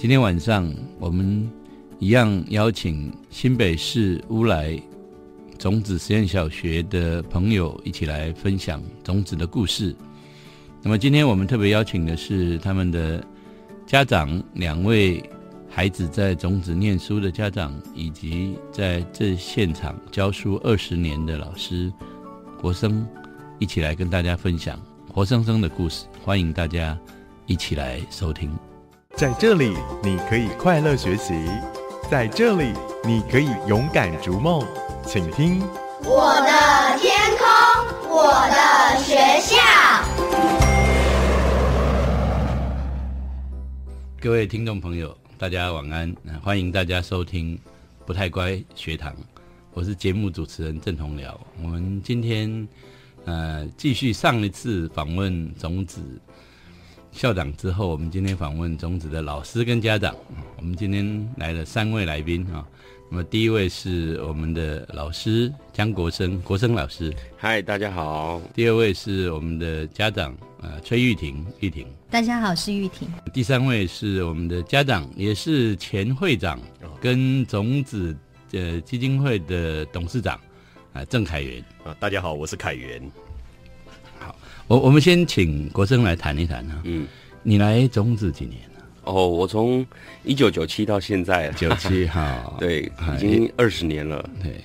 今天晚上我们一样邀请新北市乌来种子实验小学的朋友一起来分享种子的故事。那么今天我们特别邀请的是他们的家长，两位孩子在种子念书的家长，以及在这现场教书二十年的老师国生，一起来跟大家分享活生生的故事。欢迎大家一起来收听。在这里，你可以快乐学习；在这里，你可以勇敢逐梦。请听我的天空，我的学校。各位听众朋友，大家晚安！欢迎大家收听《不太乖学堂》，我是节目主持人郑同僚。我们今天呃继续上一次访问种子。校长之后，我们今天访问种子的老师跟家长。我们今天来了三位来宾啊。那么第一位是我们的老师江国生，国生老师。嗨，大家好。第二位是我们的家长呃崔玉婷，玉婷。大家好，是玉婷。第三位是我们的家长，也是前会长跟种子呃基金会的董事长啊郑凯元。啊，大家好，我是凯元。我我们先请国生来谈一谈哈。嗯，你来种子几年了？哦，我从一九九七到现在，九七 哈，对，已经二十年了。对，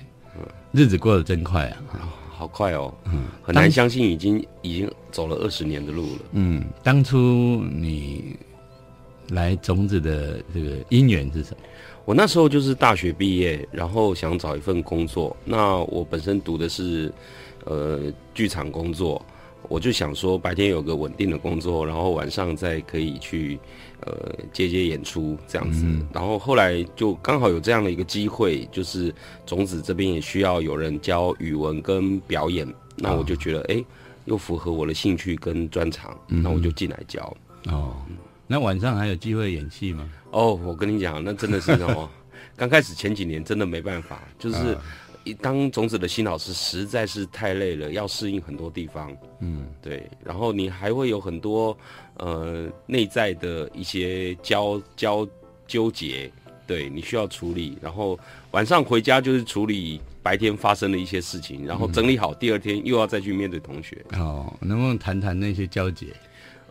日子过得真快啊，好快哦，嗯，很难相信已经已经走了二十年的路了。嗯，当初你来种子的这个因缘是什么？我那时候就是大学毕业，然后想找一份工作。那我本身读的是呃剧场工作。我就想说，白天有个稳定的工作，然后晚上再可以去，呃，接接演出这样子。然后后来就刚好有这样的一个机会，就是种子这边也需要有人教语文跟表演，那我就觉得，哎，又符合我的兴趣跟专长，那我就进来教。哦，那晚上还有机会演戏吗？哦，我跟你讲，那真的是什么，刚开始前几年真的没办法，就是。当种子的新老师实在是太累了，要适应很多地方，嗯，对，然后你还会有很多呃内在的一些交交纠结，对你需要处理，然后晚上回家就是处理白天发生的一些事情，然后整理好，第二天又要再去面对同学。哦，能不能谈谈那些交结？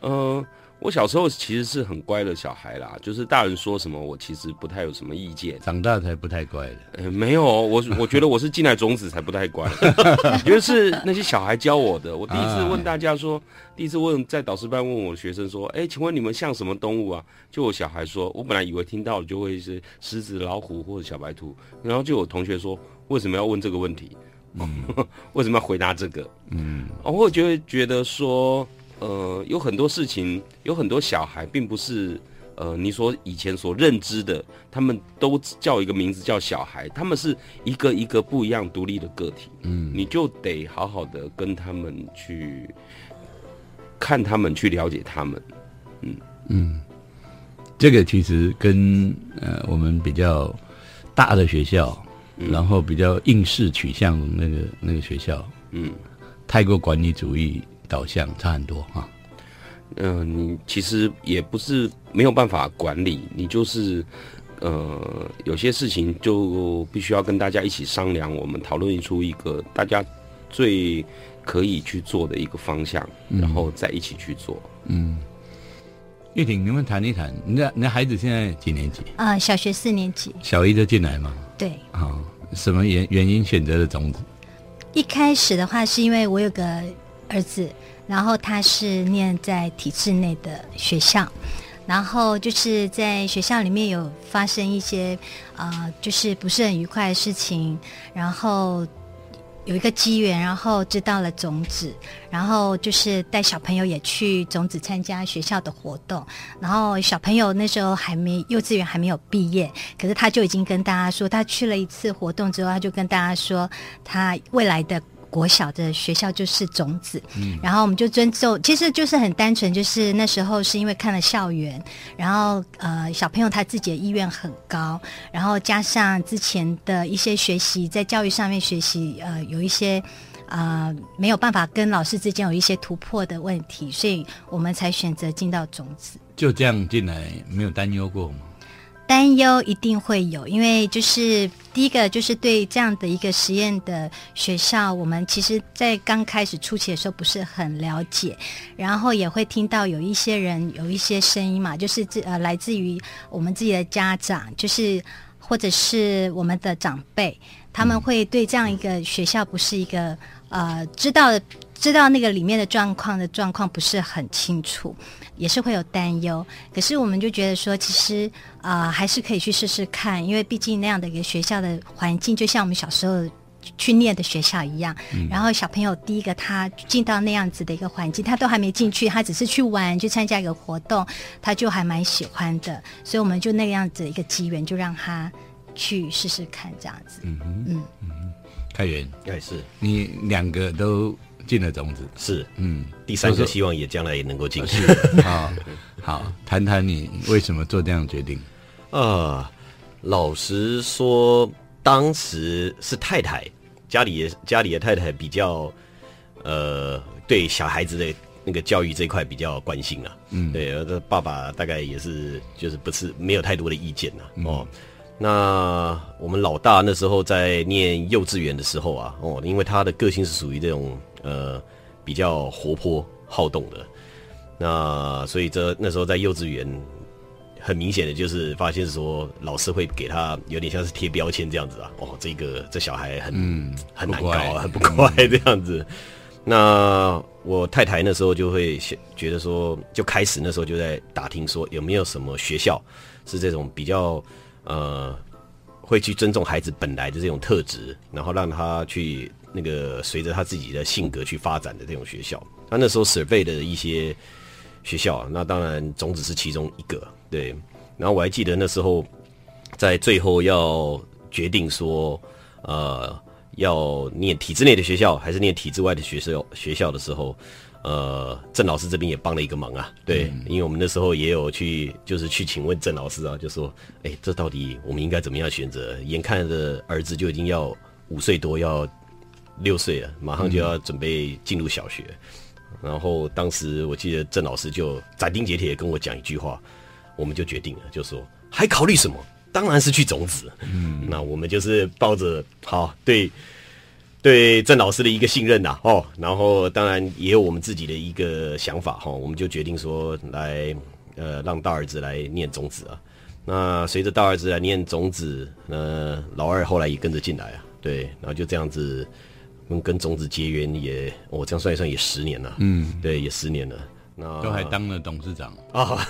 嗯。我小时候其实是很乖的小孩啦，就是大人说什么，我其实不太有什么意见。长大才不太乖的。呃，没有，我我觉得我是进来种子才不太乖，因为是那些小孩教我的。我第一次问大家说，第一次问在导师班问我的学生说，哎，请问你们像什么动物啊？就我小孩说，我本来以为听到就会是狮子、老虎或者小白兔，然后就有同学说，为什么要问这个问题？为什么要回答这个？嗯，我就会觉得说。呃，有很多事情，有很多小孩，并不是呃你所以前所认知的，他们都叫一个名字叫小孩，他们是一个一个不一样独立的个体。嗯，你就得好好的跟他们去看他们，去了解他们。嗯嗯，这个其实跟呃我们比较大的学校，然后比较应试取向那个那个学校，嗯，太过管理主义。导向差很多哈，嗯，你其实也不是没有办法管理，你就是呃，有些事情就必须要跟大家一起商量，我们讨论出一个大家最可以去做的一个方向，然后再一起去做。嗯，玉婷，能不能谈一谈？你的你的孩子现在几年级？啊，小学四年级。小一就进来吗？对。啊，什么原原因选择的种子？一开始的话，是因为我有个。儿子，然后他是念在体制内的学校，然后就是在学校里面有发生一些呃，就是不是很愉快的事情，然后有一个机缘，然后知道了种子，然后就是带小朋友也去种子参加学校的活动，然后小朋友那时候还没幼稚园还没有毕业，可是他就已经跟大家说，他去了一次活动之后，他就跟大家说他未来的。国小的学校就是种子，嗯然后我们就尊重，其实就是很单纯，就是那时候是因为看了校园，然后呃小朋友他自己的意愿很高，然后加上之前的一些学习，在教育上面学习呃有一些啊没有办法跟老师之间有一些突破的问题，所以我们才选择进到种子。就这样进来，没有担忧过吗？担忧一定会有，因为就是第一个就是对这样的一个实验的学校，我们其实在刚开始初期的时候不是很了解，然后也会听到有一些人有一些声音嘛，就是自呃来自于我们自己的家长，就是或者是我们的长辈，他们会对这样一个学校不是一个呃知道知道那个里面的状况的状况不是很清楚。也是会有担忧，可是我们就觉得说，其实啊，还是可以去试试看，因为毕竟那样的一个学校的环境，就像我们小时候去念的学校一样。然后小朋友第一个他进到那样子的一个环境，他都还没进去，他只是去玩，去参加一个活动，他就还蛮喜欢的。所以我们就那个样子一个机缘，就让他去试试看这样子。嗯嗯嗯，开源也是你两个都。进了种子是，嗯，第三个希望也将来也能够进去。好，好，谈谈你为什么做这样决定？啊，老实说，当时是太太家里家里的太太比较，呃，对小孩子的那个教育这一块比较关心啊。嗯，对，这爸爸大概也是就是不是没有太多的意见呐。哦，那我们老大那时候在念幼稚园的时候啊，哦，因为他的个性是属于这种。呃，比较活泼好动的，那所以这那时候在幼稚园，很明显的就是发现说，老师会给他有点像是贴标签这样子啊。哦，这个这小孩很很难搞啊，很不乖这样子。那我太太那时候就会觉得说，就开始那时候就在打听说有没有什么学校是这种比较呃，会去尊重孩子本来的这种特质，然后让他去。那个随着他自己的性格去发展的这种学校，他那时候 survey 的一些学校，那当然种子是其中一个，对。然后我还记得那时候在最后要决定说，呃，要念体制内的学校还是念体制外的学校学校的时候，呃，郑老师这边也帮了一个忙啊，对，因为我们那时候也有去，就是去请问郑老师啊，就说，哎，这到底我们应该怎么样选择？眼看着儿子就已经要五岁多要。六岁了，马上就要准备进入小学，然后当时我记得郑老师就斩钉截铁跟我讲一句话，我们就决定了，就说还考虑什么？当然是去种子。嗯，那我们就是抱着好对对郑老师的一个信任呐，哦，然后当然也有我们自己的一个想法哈，我们就决定说来呃让大儿子来念种子啊。那随着大儿子来念种子，呃，老二后来也跟着进来啊，对，然后就这样子。跟跟种子结缘也，我这样算一算也十年了。嗯，对，也十年了。那都还当了董事长啊，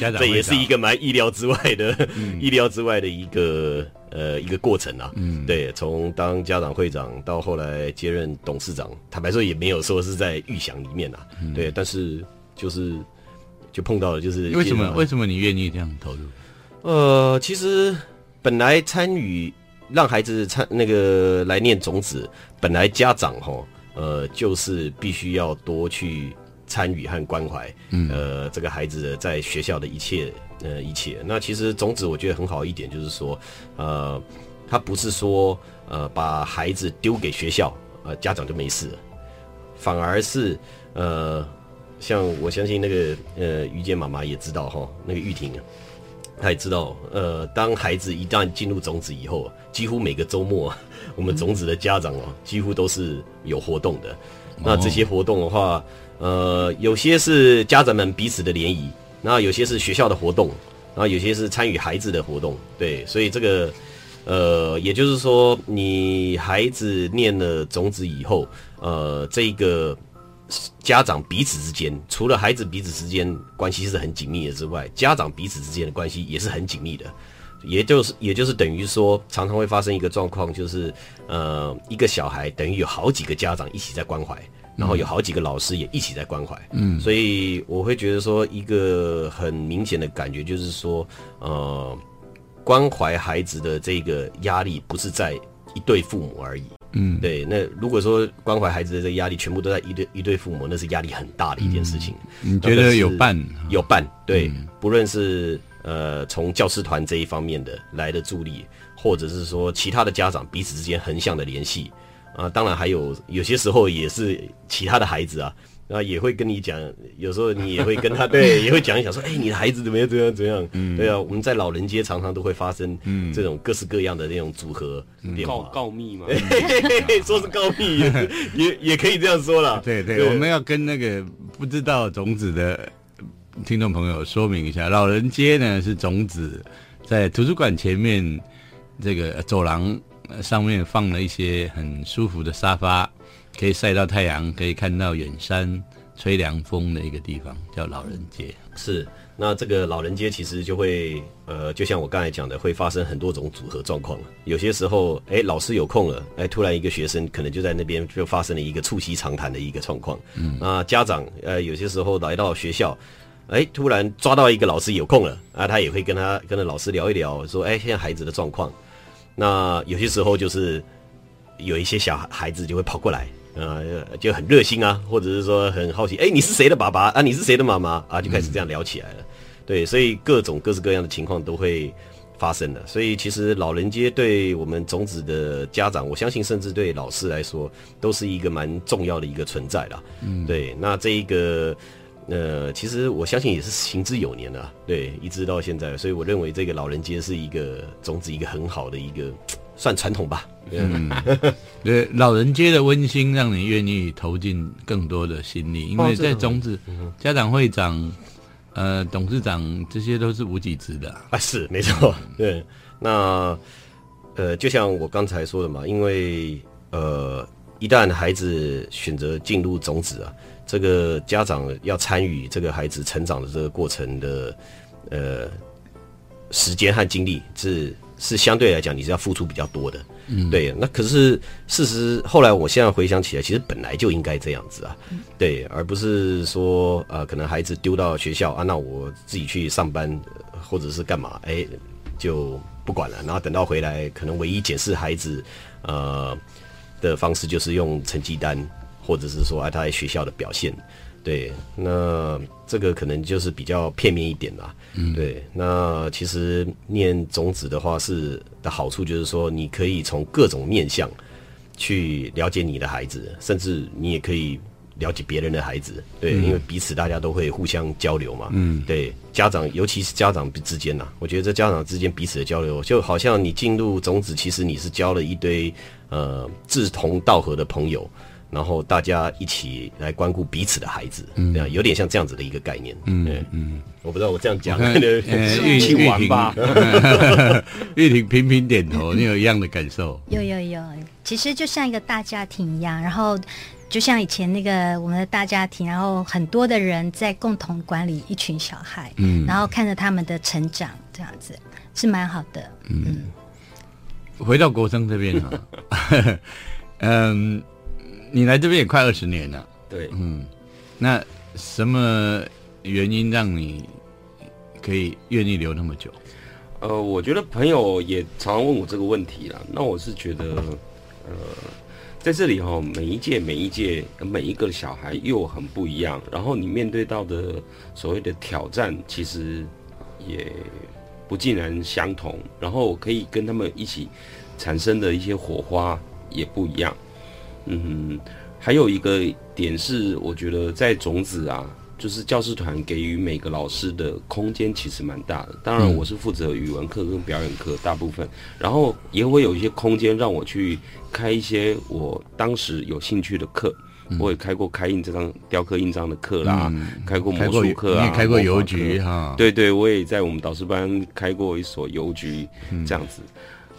家长 这也是一个蛮意料之外的，意料之外的一个呃一个过程啊。嗯，对，从当家长会长到后来接任董事长，坦白说也没有说是在预想里面啊。对，但是就是就碰到了，就是为什么为什么你愿意这样投入？呃，其实本来参与。让孩子参那个来念种子，本来家长哈，呃，就是必须要多去参与和关怀，呃，这个孩子在学校的一切，呃，一切。那其实种子我觉得很好一点，就是说，呃，他不是说呃把孩子丢给学校，呃，家长就没事，反而是呃，像我相信那个呃于坚妈妈也知道哈，那个玉婷。他也知道，呃，当孩子一旦进入种子以后，几乎每个周末，我们种子的家长哦，几乎都是有活动的。那这些活动的话，呃，有些是家长们彼此的联谊，那有些是学校的活动，然后有些是参与孩子的活动。对，所以这个，呃，也就是说，你孩子念了种子以后，呃，这个。家长彼此之间，除了孩子彼此之间关系是很紧密的之外，家长彼此之间的关系也是很紧密的。也就是，也就是等于说，常常会发生一个状况，就是呃，一个小孩等于有好几个家长一起在关怀，然后有好几个老师也一起在关怀。嗯，所以我会觉得说，一个很明显的感觉就是说，呃，关怀孩子的这个压力不是在一对父母而已。嗯，对。那如果说关怀孩子的这个压力全部都在一对一对父母，那是压力很大的一件事情。你觉得有伴？有伴，对。不论是呃从教师团这一方面的来的助力，或者是说其他的家长彼此之间横向的联系啊，当然还有有些时候也是其他的孩子啊，然后也会跟你讲，有时候你也会跟他 对，也会讲一讲说，哎，你的孩子怎么样怎样怎样？嗯，对啊，我们在老人街常常都会发生这种各式各样的那种组合电告，告密嘛，说是告密，也也也可以这样说了。对对，我们要跟那个不知道种子的听众朋友说明一下，老人街呢是种子在图书馆前面这个走廊呃上面放了一些很舒服的沙发，可以晒到太阳，可以看到远山，吹凉风的一个地方，叫老人街。是，那这个老人街其实就会，呃，就像我刚才讲的，会发生很多种组合状况。有些时候，哎，老师有空了，哎，突然一个学生可能就在那边就发生了一个促膝长谈的一个状况。嗯，那家长，呃，有些时候来到学校，哎，突然抓到一个老师有空了，啊，他也会跟他跟着老师聊一聊，说，哎，现在孩子的状况。那有些时候就是有一些小孩子就会跑过来，呃，就很热心啊，或者是说很好奇，哎，你是谁的爸爸啊？你是谁的妈妈啊？就开始这样聊起来了。对，所以各种各式各样的情况都会发生的。所以其实老人街对我们种子的家长，我相信甚至对老师来说，都是一个蛮重要的一个存在啦。嗯，对。那这一个。呃，其实我相信也是行之有年了，对，一直到现在，所以我认为这个老人街是一个种子，一个很好的一个算传统吧。嗯，对，老人街的温馨让你愿意投进更多的心力，因为在种子家长会长、呃董事长这些都是无几职的啊，是没错，对。那呃，就像我刚才说的嘛，因为呃，一旦孩子选择进入种子啊。这个家长要参与这个孩子成长的这个过程的，呃，时间和精力是是相对来讲你是要付出比较多的，嗯，对。那可是事实后来我现在回想起来，其实本来就应该这样子啊，对，而不是说呃，可能孩子丢到学校啊，那我自己去上班或者是干嘛，哎，就不管了。然后等到回来，可能唯一解释孩子呃的方式就是用成绩单。或者是说，啊，他在学校的表现，对，那这个可能就是比较片面一点啦。嗯，对，那其实念种子的话，是的好处就是说，你可以从各种面向去了解你的孩子，甚至你也可以了解别人的孩子。对，因为彼此大家都会互相交流嘛。嗯，对，家长尤其是家长之间呐，我觉得这家长之间彼此的交流，就好像你进入种子，其实你是交了一堆呃志同道合的朋友。然后大家一起来关顾彼此的孩子，这样有点像这样子的一个概念。嗯嗯，我不知道我这样讲，玉玉玩吧。玉婷频频点头，你有一样的感受？有有有，其实就像一个大家庭一样，然后就像以前那个我们的大家庭，然后很多的人在共同管理一群小孩，嗯，然后看着他们的成长，这样子是蛮好的。嗯，回到国生这边啊，嗯。你来这边也快二十年了，对，嗯，那什么原因让你可以愿意留那么久？呃，我觉得朋友也常常问我这个问题啦。那我是觉得，呃，在这里哈，每一届、每一届、每一个小孩又很不一样，然后你面对到的所谓的挑战，其实也不尽然相同，然后可以跟他们一起产生的一些火花也不一样。嗯，还有一个点是，我觉得在种子啊，就是教师团给予每个老师的空间其实蛮大的。当然，我是负责语文课跟表演课大部分，然后也会有一些空间让我去开一些我当时有兴趣的课。我也开过开印这张雕刻印章的课啦，开过魔术课啊，开过邮局哈。对对，我也在我们导师班开过一所邮局，这样子，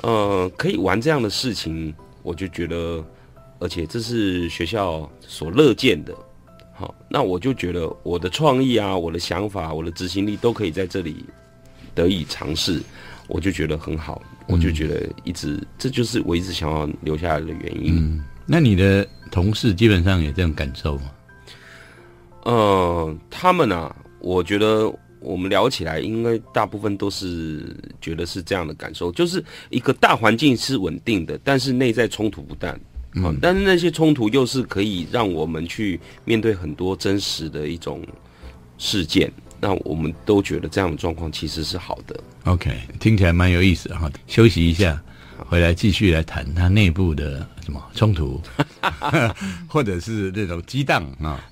呃，可以玩这样的事情，我就觉得。而且这是学校所乐见的，好，那我就觉得我的创意啊，我的想法，我的执行力都可以在这里得以尝试，我就觉得很好，我就觉得一直这就是我一直想要留下来的原因。嗯，那你的同事基本上有这种感受吗？呃，他们啊，我觉得我们聊起来，应该大部分都是觉得是这样的感受，就是一个大环境是稳定的，但是内在冲突不断。嗯，但是那些冲突又是可以让我们去面对很多真实的一种事件，那我们都觉得这样的状况其实是好的。OK，听起来蛮有意思哈。休息一下，回来继续来谈它内部的什么冲突，或者是那种激荡啊。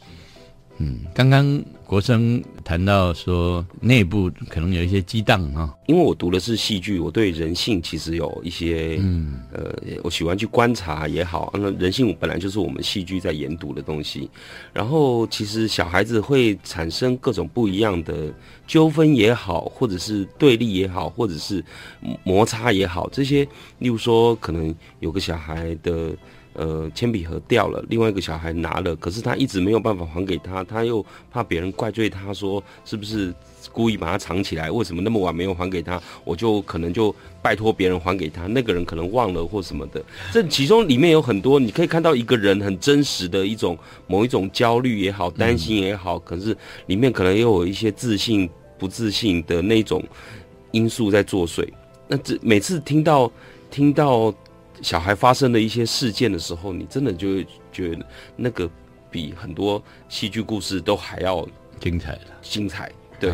嗯，刚刚国生谈到说内部可能有一些激荡啊，因为我读的是戏剧，我对人性其实有一些，嗯，呃，我喜欢去观察也好，那人性本来就是我们戏剧在研读的东西。然后，其实小孩子会产生各种不一样的纠纷也好，或者是对立也好，或者是摩擦也好，这些，例如说，可能有个小孩的。呃，铅笔盒掉了，另外一个小孩拿了，可是他一直没有办法还给他，他又怕别人怪罪他说是不是故意把它藏起来，为什么那么晚没有还给他？我就可能就拜托别人还给他，那个人可能忘了或什么的。这其中里面有很多，你可以看到一个人很真实的一种某一种焦虑也好，担心也好，可是里面可能又有一些自信不自信的那种因素在作祟。那这每次听到听到。小孩发生的一些事件的时候，你真的就会觉得那个比很多戏剧故事都还要精彩的精彩。对，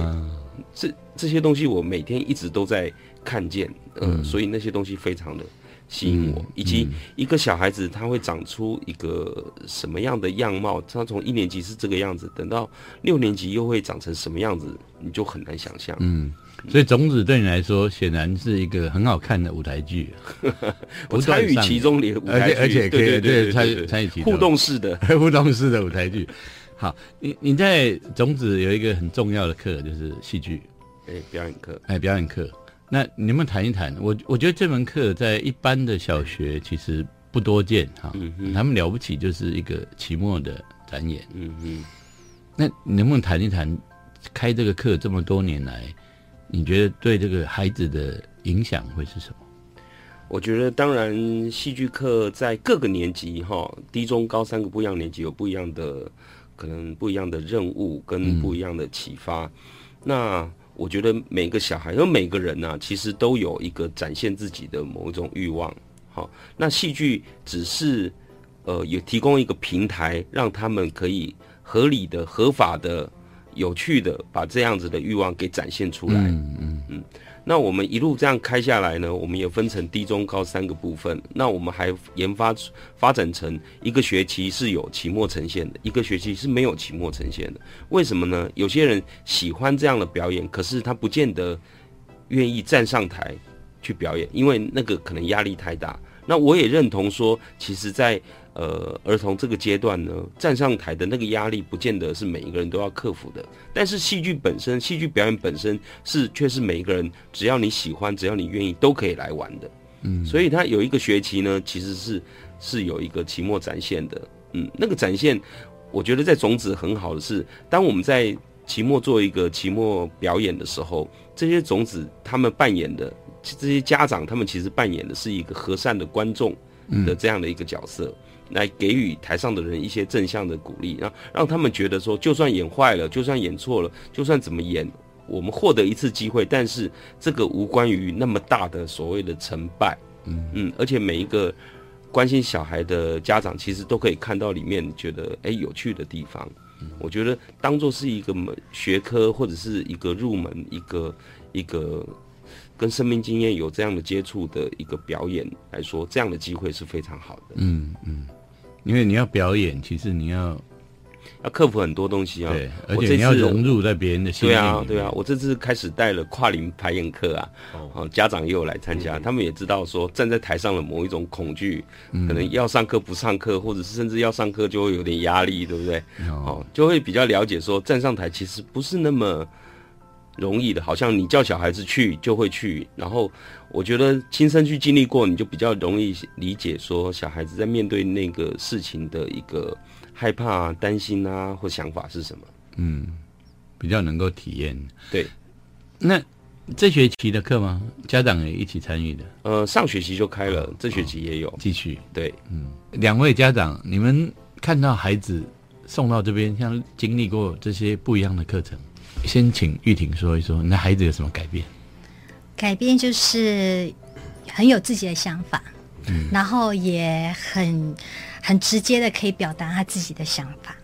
这这些东西我每天一直都在看见，嗯，所以那些东西非常的吸引我。以及一个小孩子他会长出一个什么样的样貌，他从一年级是这个样子，等到六年级又会长成什么样子，你就很难想象。嗯。所以种子对你来说，显然是一个很好看的舞台剧。我参与其中的舞台剧，而且可以对参参与其中互动式的 互动式的舞台剧。好，你你在种子有一个很重要的课，就是戏剧，哎，表演课，哎，表演课。那你能不能谈一谈？我我觉得这门课在一般的小学其实不多见哈。嗯他们了不起就是一个期末的展演。嗯嗯。那能不能谈一谈开这个课这么多年来？你觉得对这个孩子的影响会是什么？我觉得，当然，戏剧课在各个年级，哈，低中高三个不一样年级有不一样的可能不一样的任务跟不一样的启发。那我觉得每个小孩，因为每个人呢，其实都有一个展现自己的某一种欲望。好，那戏剧只是呃，有提供一个平台，让他们可以合理的、合法的。有趣的，把这样子的欲望给展现出来。嗯嗯嗯。那我们一路这样开下来呢，我们也分成低、中、高三个部分。那我们还研发发展成一个学期是有期末呈现的，一个学期是没有期末呈现的。为什么呢？有些人喜欢这样的表演，可是他不见得愿意站上台去表演，因为那个可能压力太大。那我也认同说，其实，在呃，儿童这个阶段呢，站上台的那个压力，不见得是每一个人都要克服的。但是戏剧本身，戏剧表演本身是却是每一个人，只要你喜欢，只要你愿意，都可以来玩的。嗯，所以他有一个学期呢，其实是是有一个期末展现的。嗯，那个展现，我觉得在种子很好的是，当我们在期末做一个期末表演的时候，这些种子他们扮演的这些家长，他们其实扮演的是一个和善的观众的这样的一个角色。来给予台上的人一些正向的鼓励，让让他们觉得说，就算演坏了，就算演错了，就算怎么演，我们获得一次机会，但是这个无关于那么大的所谓的成败，嗯嗯，而且每一个关心小孩的家长，其实都可以看到里面觉得哎有趣的地方。我觉得当做是一个门学科或者是一个入门，一个一个跟生命经验有这样的接触的一个表演来说，这样的机会是非常好的。嗯嗯。因为你要表演，其实你要要克服很多东西啊。对，而且你要融入在别人的心里。对啊，对啊。我这次开始带了跨龄排演课啊，哦，家长也有来参加，他们也知道说站在台上的某一种恐惧，可能要上课不上课，或者是甚至要上课就会有点压力，对不对？哦，就会比较了解说站上台其实不是那么。容易的，好像你叫小孩子去就会去。然后我觉得亲身去经历过，你就比较容易理解说小孩子在面对那个事情的一个害怕、担心啊，或想法是什么。嗯，比较能够体验。对，那这学期的课吗？家长也一起参与的？呃，上学期就开了，这学期也有继续。对，嗯，两位家长，你们看到孩子送到这边，像经历过这些不一样的课程。先请玉婷说一说，那孩子有什么改变？改变就是很有自己的想法，嗯，然后也很很直接的可以表达他自己的想法。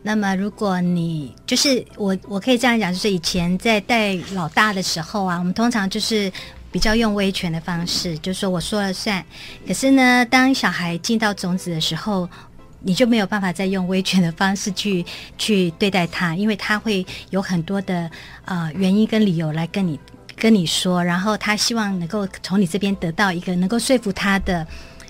那么，如果你就是我，我可以这样讲，就是以前在带老大的时候啊，我们通常就是比较用威权的方式，就说我说了算。可是呢，当小孩进到种子的时候，你就没有办法再用威权的方式去 去对待他，因为他会有很多的呃原因跟理由来跟你跟你说，然后他希望能够从你这边得到一个能够说服他的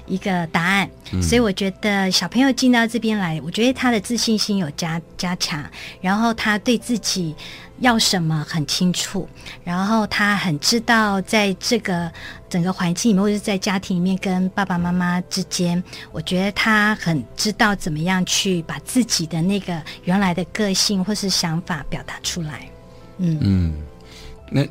一个答案。所以我觉得小朋友进到这边来，我觉得他的自信心有加加强，然后他对自己要什么很清楚，然后他很知道在这个整个环境里面，或者是在家庭里面跟爸爸妈妈之间，我觉得他很知道怎么样去把自己的那个原来的个性或是想法表达出来。嗯，嗯，那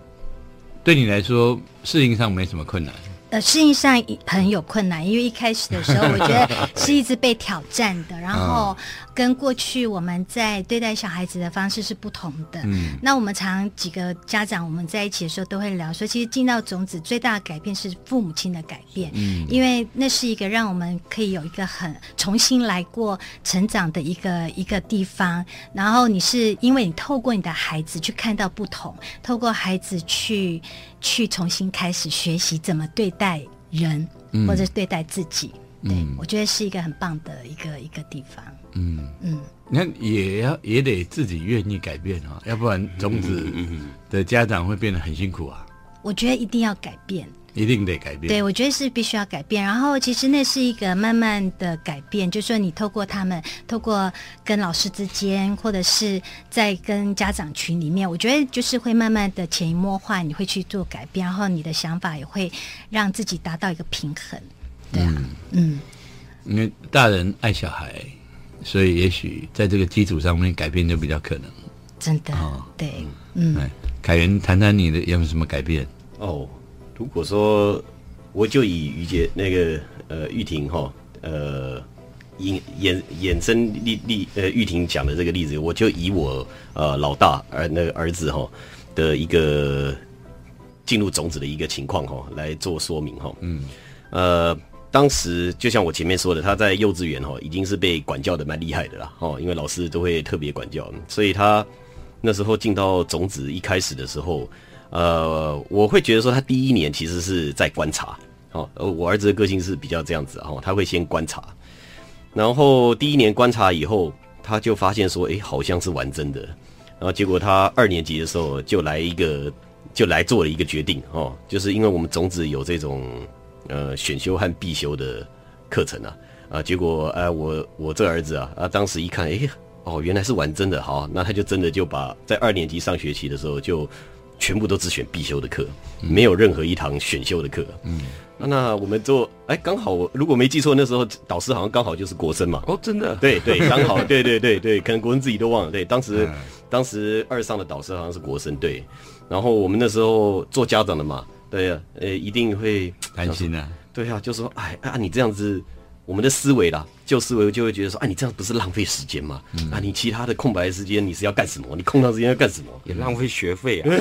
对你来说适应上没什么困难。呃，适应上很有困难，因为一开始的时候，我觉得 是一直被挑战的，然后跟过去我们在对待小孩子的方式是不同的。嗯那我们常几个家长我们在一起的时候都会聊说，其实进到种子最大的改变是父母亲的改变，嗯因为那是一个让我们可以有一个很重新来过成长的一个一个地方。然后你是因为你透过你的孩子去看到不同，透过孩子去去重新开始学习怎么对待人，嗯或者是对待自己。对嗯，我觉得是一个很棒的一个一个地方。嗯，嗯，那也要也得自己愿意改变啊，要不然种子嗯的家长会变得很辛苦啊，我觉得一定要改变。一定得改变。对，我觉得是必须要改变。然后其实那是一个慢慢的改变，就是说你透过他们，透过跟老师之间，或者是在跟家长群里面，我觉得就是会慢慢的潜移默化，你会去做改变，然后你的想法也会让自己达到一个平衡。对啊，嗯因为大人爱小孩，所以也许在这个基础上面改变就比较可能。真的，哦对，嗯。哎，凯源谈谈你的有没有什么改变？哦，如果说我就以于杰那个呃玉婷哈呃引衍衍生例例呃玉婷讲的这个例子，我就以我呃老大儿那个儿子哈的一个进入种子的一个情况哈来做说明哈。嗯，呃。当时就像我前面说的，他在幼稚园哈已经是被管教的蛮厉害的啦，哦，因为老师都会特别管教，所以他那时候进到种子一开始的时候，呃，我会觉得说他第一年其实是在观察，哦，我儿子的个性是比较这样子，哦，他会先观察，然后第一年观察以后，他就发现说，诶，好像是玩真的，然后结果他二年级的时候就来一个，就来做了一个决定哦，就是因为我们种子有这种呃选修和必修的课程啊，啊，结果呃我我这儿子啊啊当时一看，诶，哦原来是玩真的，好，那他就真的就把在二年级上学期的时候就全部都只选必修的课，没有任何一堂选修的课，嗯。那我们做，哎，刚好我如果没记错，那时候导师好像刚好就是国生嘛，哦，真的，对对，刚好，对对对对，可能国生自己都忘了。对，当时、当时二上的导师好像是国生，对。然后我们那时候做家长的嘛，对呀、呃，一定会担心啊，对啊，就说，哎啊，你这样子，我们的思维啦，旧思维就会觉得说，啊，你这样不是浪费时间吗？啊，你其他的空白的时间你是要干什么？你空档时间要干什么？也浪费学费啊。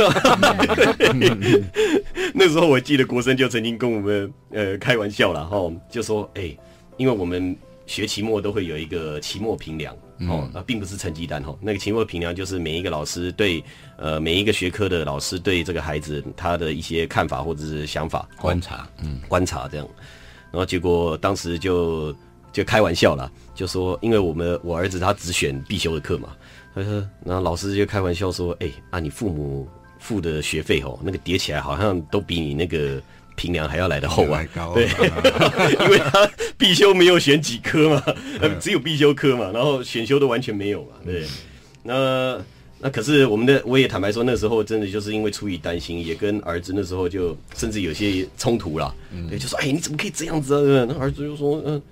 那时候我记得国生就曾经跟我们呃开玩笑了哈，就说哎、因为我们学期末都会有一个期末评量哦，啊，并不是成绩单哈，那个期末评量就是每一个老师对呃每一个学科的老师对这个孩子他的一些看法或者是想法哦观察，嗯，观察这样，然后结果当时就就开玩笑啦，就说因为我们我儿子他只选必修的课嘛，他说，然后老师就开玩笑说，哎、啊你父母付的学费哦，那个叠起来好像都比你那个平凉还要来的厚啊。对，因为他必修没有选几科嘛，呃只有必修科嘛，然后选修都完全没有嘛，对，那。那可是我们的，我也坦白说，那时候真的就是因为出于担心，也跟儿子那时候就甚至有些冲突啦。对，就说哎，你怎么可以这样子啊？那儿子就说，嗯、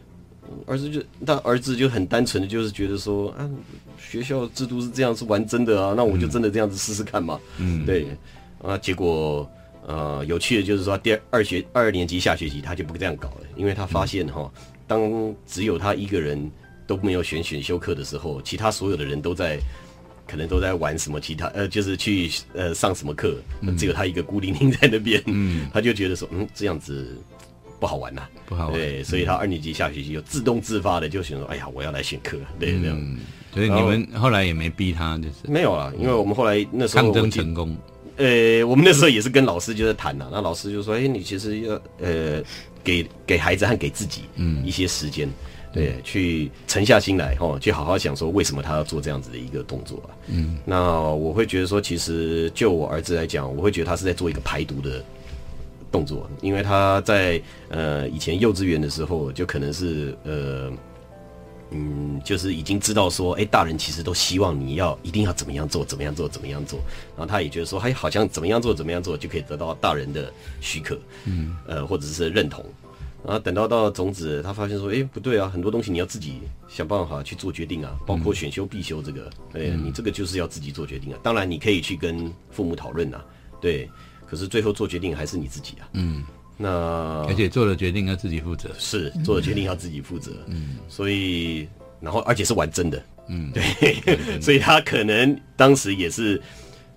儿子就他儿子就很单纯的就是觉得说啊，学校制度是这样，是玩真的啊，那我就真的这样子试试看嘛。嗯，对啊，结果呃，有趣的就是说，第二二学二年级下学期他就不这样搞了，因为他发现哈，当只有他一个人都没有选选修课的时候，其他所有的人都在。可能都在玩什么其他呃，就是去呃上什么课，只有他一个孤零零在那边，嗯，他就觉得说，嗯，这样子不好玩呐、不好玩。对，所以他二年级下学期就自动自发的就选说，哎呀，我要来选课，对，这样、嗯，所以你们后来也没逼他，就是。没有啊，因为我们后来那时候抗争成功，呃，我们那时候也是跟老师就在谈呐、那老师就说，哎、你其实要呃给给孩子和给自己嗯。一些时间，对，去沉下心来哦，去好好想说为什么他要做这样子的一个动作啊。嗯，那我会觉得说，其实就我儿子来讲，我会觉得他是在做一个排毒的动作，因为他在呃以前幼稚园的时候，就可能是呃。嗯，就是已经知道说，哎，大人其实都希望你要一定要怎么样做，怎么样做，怎么样做。然后他也觉得说，哎，好像怎么样做，怎么样做就可以得到大人的许可，嗯，呃，或者是认同。然后等到到种子，他发现说，哎，不对啊，很多东西你要自己想办法去做决定啊，包括选修必修这个，哎，你这个就是要自己做决定啊。当然你可以去跟父母讨论啊，对，可是最后做决定还是你自己啊，嗯。那而且做了决定要自己负责，是做了决定要自己负责，嗯，所以然后而且是玩真的，嗯，对，所以他可能当时也是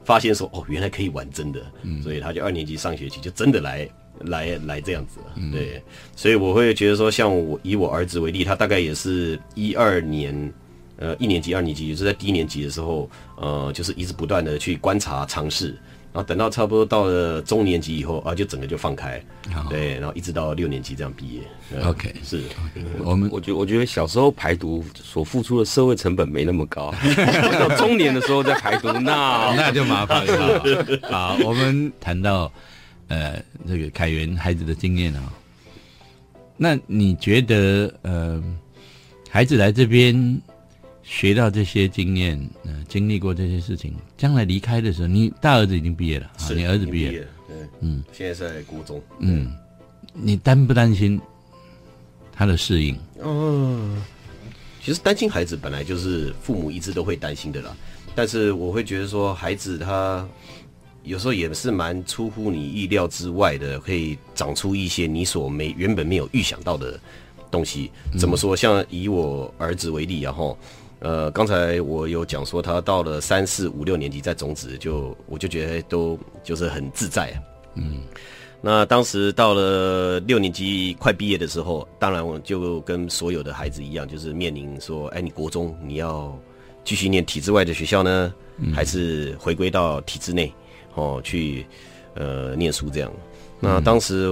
发现说，哦，原来可以玩真的，嗯，所以他就二年级上学期就真的来来来这样子，对，所以我会觉得说，像我以我儿子为例，他大概也是一二年，呃，一年级、二年级，也是在低年级的时候，呃，就是一直不断的去观察、尝试。然后等到差不多到了中年级以后啊，就整个就放开，对，然后一直到六年级这样毕业。OK，是。我们，我觉我觉得小时候排毒所付出的社会成本没那么高，到中年的时候再排毒，那 那就麻烦了。好，我们谈到呃这个凯源孩子的经验啊，那你觉得呃孩子来这边？学到这些经验，嗯，经历过这些事情，将来离开的时候，你大儿子已经毕业了，啊你儿子毕业，对嗯，现在在国中，嗯，你担不担心他的适应？嗯，其实担心孩子本来就是父母一直都会担心的啦，但是我会觉得说，孩子他有时候也是蛮出乎你意料之外的，可以长出一些你所没原本没有预想到的东西。怎么说？像以我儿子为例，然后。呃，刚才我有讲说，他到了三四五六年级在种子，就我就觉得都就是很自在。嗯，那当时到了六年级快毕业的时候，当然我就跟所有的孩子一样，就是面临说，哎，你国中你要继续念体制外的学校呢，还是回归到体制内哦去呃念书这样？那当时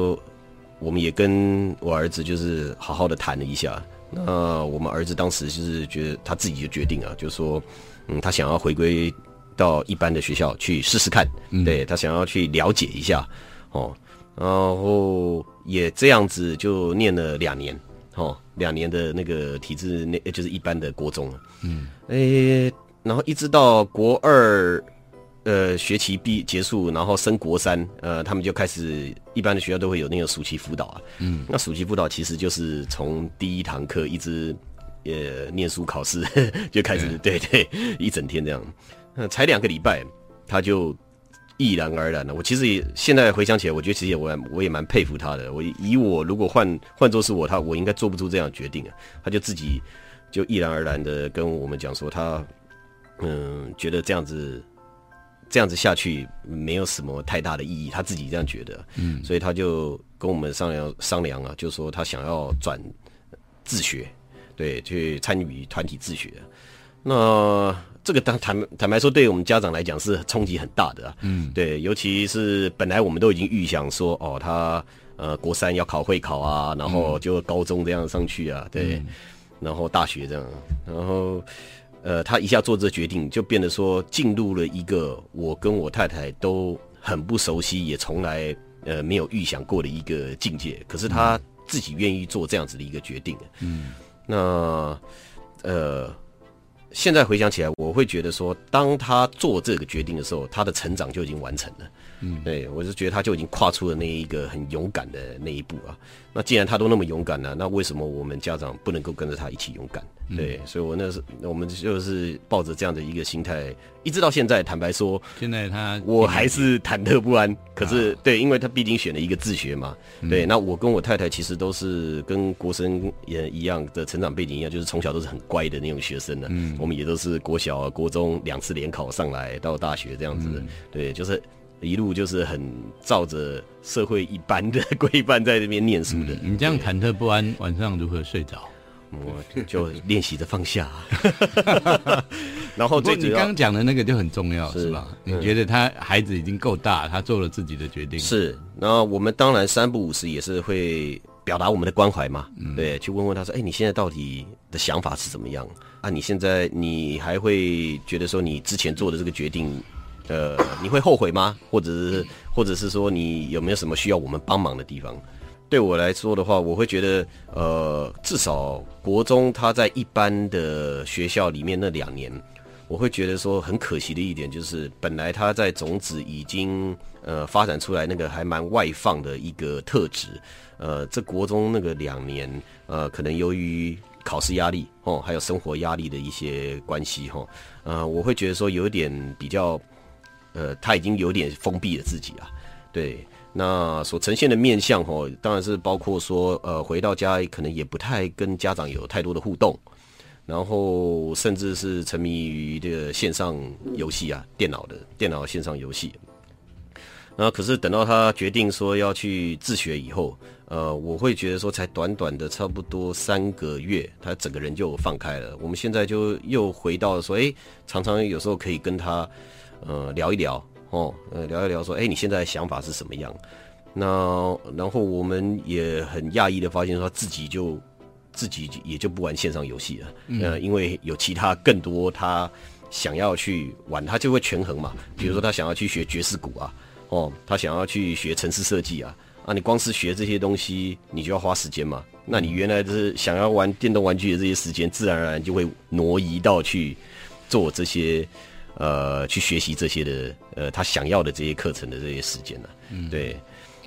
我们也跟我儿子就是好好的谈了一下。那我们儿子当时就是觉得他自己就决定啊，就说，嗯，他想要回归到一般的学校去试试看，对他想要去了解一下，哦，然后也这样子就念了两年，哦，两年的那个体制那就是一般的国中，嗯，诶，然后一直到国二。呃，学期毕结束，然后升国三，呃，他们就开始一般的学校都会有那个暑期辅导啊。嗯，那暑期辅导其实就是从第一堂课一直呃念书考试 就开始，对对，一整天这样。呃，才两个礼拜，他就毅然而然的。我其实也现在回想起来，我觉得其实我我也蛮佩服他的。我以我如果换换做是我，他我应该做不出这样决定啊。他就自己就毅然而然的跟我们讲说，他嗯觉得这样子。这样子下去没有什么太大的意义，他自己这样觉得，嗯，所以他就跟我们商量商量啊，就说他想要转自学，对，去参与团体自学。那这个当坦坦白说，对于我们家长来讲是冲击很大的啊，嗯，对，尤其是本来我们都已经预想说，哦，他呃国三要考会考啊，然后就高中这样上去啊，对，然后大学这样，然后。呃，他一下做这决定，就变得说进入了一个我跟我太太都很不熟悉，也从来呃没有预想过的一个境界。可是他自己愿意做这样子的一个决定。嗯，那呃，现在回想起来，我会觉得说，当他做这个决定的时候，他的成长就已经完成了。嗯，对我是觉得他就已经跨出了那一个很勇敢的那一步啊。那既然他都那么勇敢了，那为什么我们家长不能够跟着他一起勇敢？对，所以我那是我们就是抱着这样的一个心态，一直到现在。坦白说，现在他我还是忐忑不安。可是，对，因为他毕竟选了一个自学嘛。对，那我跟我太太其实都是跟国生也一样的成长背景一样，就是从小都是很乖的那种学生呢。嗯，我们也都是国小、国中两次联考上来到大学这样子。对，就是一路就是很照着社会一般的 规范在这边念书的。你这样忐忑不安，晚上如何睡着？我就练习着放下，然后最你刚刚讲的那个就很重要，是吧？你觉得他孩子已经够大，他做了自己的决定。是，那我们当然三不五时也是会表达我们的关怀嘛，对，去问问他说，哎，你现在到底的想法是怎么样？啊，你现在你还会觉得说你之前做的这个决定，呃，你会后悔吗？或者是或者是说你有没有什么需要我们帮忙的地方？对我来说的话，我会觉得，呃，至少国中他在一般的学校里面那两年，我会觉得说很可惜的一点就是，本来他在种子已经呃发展出来那个还蛮外放的一个特质，呃，这国中那个两年，呃，可能由于考试压力哦，还有生活压力的一些关系哈，呃，我会觉得说有点比较，呃，他已经有点封闭了自己啊，对。那所呈现的面相哦，当然是包括说，呃，回到家可能也不太跟家长有太多的互动，然后甚至是沉迷于这个线上游戏啊，电脑的电脑线上游戏。那可是等到他决定说要去自学以后，呃，我会觉得说，才短短的差不多三个月，他整个人就放开了。我们现在就又回到说，哎，常常有时候可以跟他呃聊一聊。哦，呃，聊一聊，说，哎，你现在想法是什么样？那然后我们也很讶异的发现，说自己就自己也就不玩线上游戏了，呃，因为有其他更多他想要去玩，他就会权衡嘛。比如说他想要去学爵士鼓啊，哦，他想要去学城市设计啊，啊，你光是学这些东西，你就要花时间嘛。那你原来是想要玩电动玩具的这些时间，自然而然就会挪移到去做这些。呃，去学习这些的，呃，他想要的这些课程的这些时间呢？嗯，对，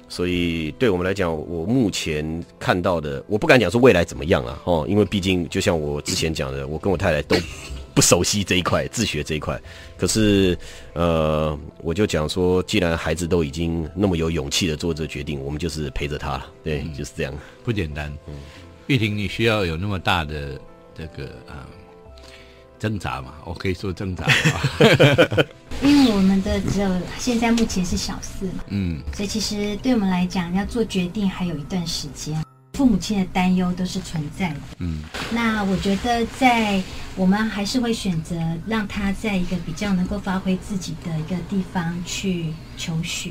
所以对我们来讲，我目前看到的，我不敢讲说未来怎么样啊，哦，因为毕竟就像我之前讲的，我跟我太太都不熟悉这一块自学这一块，可是，呃，我就讲说，既然孩子都已经那么有勇气的做这决定，我们就是陪着他了，对，就是这样，不简单。嗯，玉婷，你需要有那么大的这个啊。挣扎嘛，我可以说挣扎。因为我们的只有现在目前是小四嘛，嗯，所以其实对我们来讲，要做决定还有一段时间，父母亲的担忧都是存在的。嗯，那我觉得在我们还是会选择让他在一个比较能够发挥自己的一个地方去求学，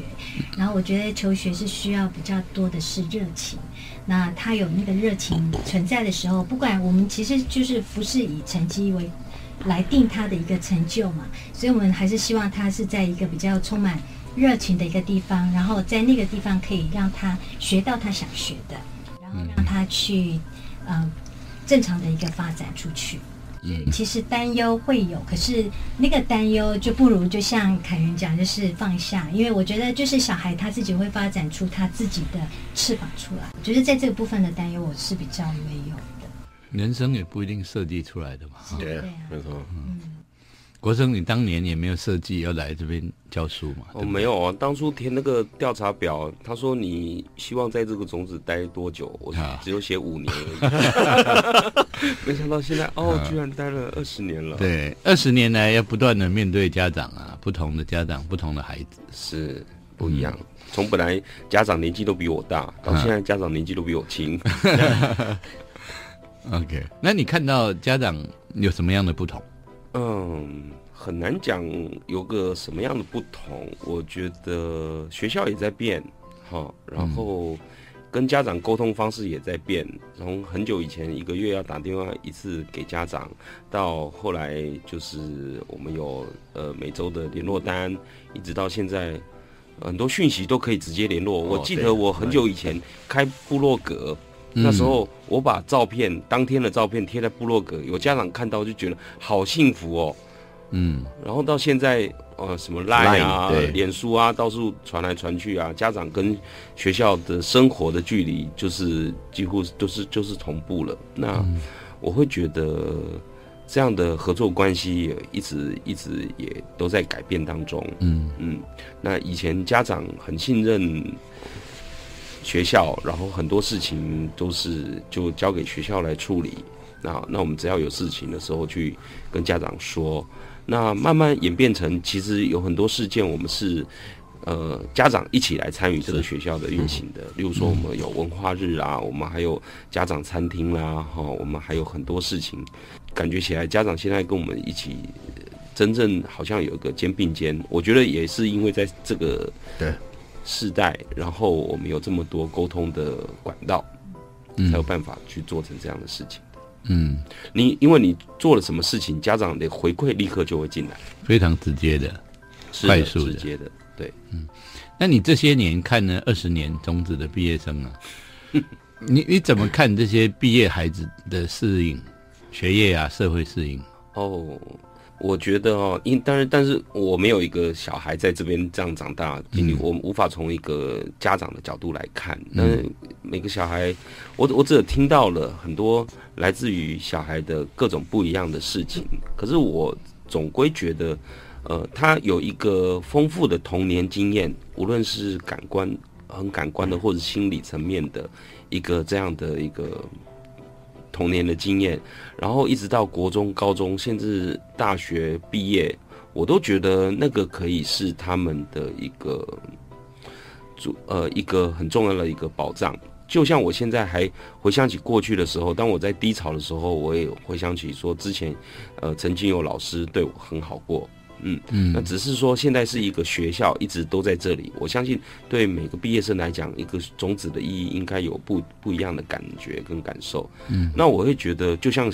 然后我觉得求学是需要比较多的是热情。那他有那个热情存在的时候，不管我们其实就是不是以成绩为。来定他的一个成就嘛，所以我们还是希望他是在一个比较充满热情的一个地方，然后在那个地方可以让他学到他想学的，然后让他去呃正常的一个发展出去。嗯，其实担忧会有，可是那个担忧就不如就像凯源讲，就是放下，因为我觉得就是小孩他自己会发展出他自己的翅膀出来。我觉得在这个部分的担忧，我是比较没有。人生也不一定设计出来的嘛。对，没错。嗯，国生，你当年也没有设计要来这边教书嘛？哦，没有啊。当初填那个调查表，他说你希望在这个种子待多久？我只有写五年而已。没想到现在哦，居然待了二十年了。对，二十年来要不断的面对家长啊，不同的家长，不同的孩子是不一样。从本来家长年纪都比我大，到现在家长年纪都比我轻。OK，那你看到家长有什么样的不同？嗯，很难讲有个什么样的不同。我觉得学校也在变，哈，然后跟家长沟通方式也在变。从很久以前一个月要打电话一次给家长，到后来就是我们有呃每周的联络单，一直到现在很多讯息都可以直接联络。我记得我很久以前开部落格。那时候我把照片当天的照片贴在部落格，有家长看到就觉得好幸福哦。嗯，然后到现在呃什么 Line 啊、脸书啊，到处传来传去啊，家长跟学校的生活的距离就是几乎都是就是同步了。那我会觉得这样的合作关系也一直一直也都在改变当中。嗯嗯，那以前家长很信任。学校，然后很多事情都是就交给学校来处理。那那我们只要有事情的时候去跟家长说。那慢慢演变成，其实有很多事件我们是呃家长一起来参与这个学校的运行的。例如说，我们有文化日啊，我们还有家长餐厅啦，哈，我们还有很多事情。感觉起来，家长现在跟我们一起，真正好像有一个肩并肩。我觉得也是因为在这个对。世代，然后我们有这么多沟通的管道，嗯才有办法去做成这样的事情。嗯，你因为你做了什么事情，家长的回馈立刻就会进来，非常直接的。是的快速的直接的，对。嗯那你这些年看了二十年中职的毕业生啊，你你怎么看这些毕业孩子的适应、学业啊、社会适应？哦，我觉得哦，因但是，但是我没有一个小孩在这边这样长大，经历、我无法从一个家长的角度来看。但是每个小孩，我我只有听到了很多来自于小孩的各种不一样的事情，可是我总归觉得，呃，他有一个丰富的童年经验，无论是感官很感官的，或者心理层面的一个这样的一个童年的经验，然后一直到国中、高中，甚至大学毕业，我都觉得那个可以是他们的一个主呃一个很重要的一个保障。就像我现在还回想起过去的时候，当我在低潮的时候，我也回想起说之前，呃，曾经有老师对我很好过，嗯嗯，那只是说现在是一个学校，一直都在这里。我相信对每个毕业生来讲，一个种子的意义应该有不不一样的感觉跟感受。嗯，那我会觉得，就像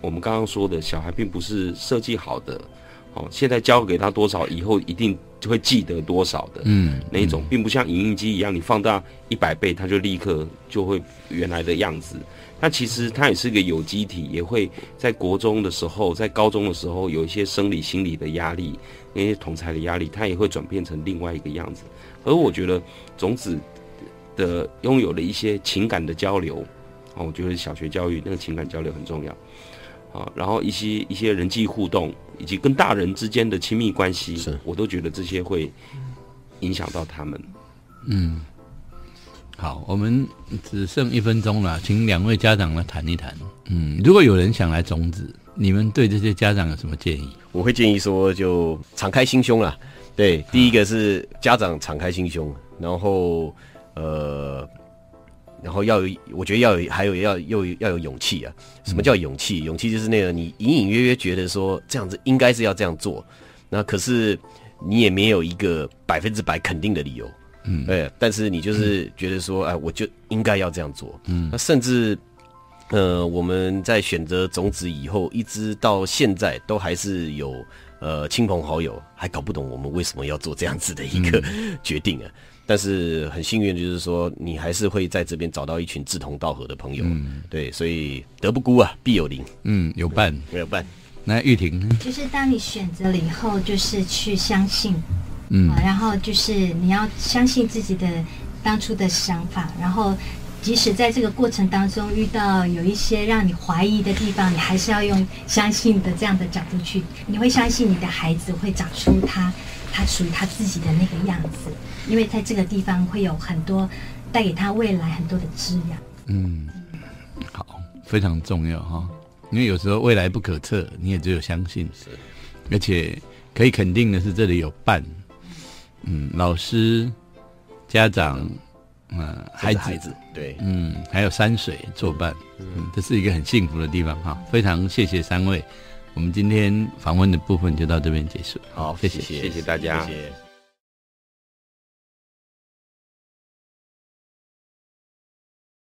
我们刚刚说的，小孩并不是设计好的，哦，现在教给他多少，以后一定就会记得多少的。嗯，那一种，并不像影印机一样，你放大一百倍，它就立刻就会原来的样子。它其实它也是一个有机体，也会在国中的时候，在高中的时候有一些生理、心理的压力，那些同才的压力，它也会转变成另外一个样子。而我觉得种子的拥有了一些情感的交流，啊，我觉得小学教育那个情感交流很重要。啊，然后一些一些人际互动，以及跟大人之间的亲密关系是，我都觉得这些会影响到他们。好，我们只剩一分钟了，请两位家长来谈一谈。嗯，如果有人想来种子，你们对这些家长有什么建议？我会建议说，就敞开心胸啦。对，第一个是家长敞开心胸，然后呃，然后要有，我觉得要有，还有要又要有勇气啊。什么叫勇气？勇气就是那个你隐隐约约觉得说这样子应该是要这样做，那可是你也没有一个百分之百肯定的理由。嗯，对，但是你就是觉得说，哎，我就应该要这样做。嗯，那甚至呃，我们在选择种子以后，一直到现在都还是有呃亲朋好友还搞不懂我们为什么要做这样子的一个 决定啊。但是很幸运，就是说你还是会在这边找到一群志同道合的朋友。嗯对，所以德不孤啊，必有邻，嗯，有伴。没有伴。那玉婷呢？就是当你选择了以后，就是去相信，嗯，然后就是你要相信自己的当初的想法，然后即使在这个过程当中遇到有一些让你怀疑的地方，你还是要用相信的这样的角度去，你会相信你的孩子会长出他他属于他自己的那个样子，因为在这个地方会有很多带给他未来很多的滋养。嗯，好，非常重要哈。因为有时候未来不可测，你也只有相信。是，而且可以肯定的是，这里有伴，嗯，老师、家长，嗯、孩子，孩孩子，对，嗯，还有山水作伴，嗯，这是一个很幸福的地方哈。非常谢谢三位，我们今天访问的部分就到这边结束。好，谢谢谢谢谢大家谢谢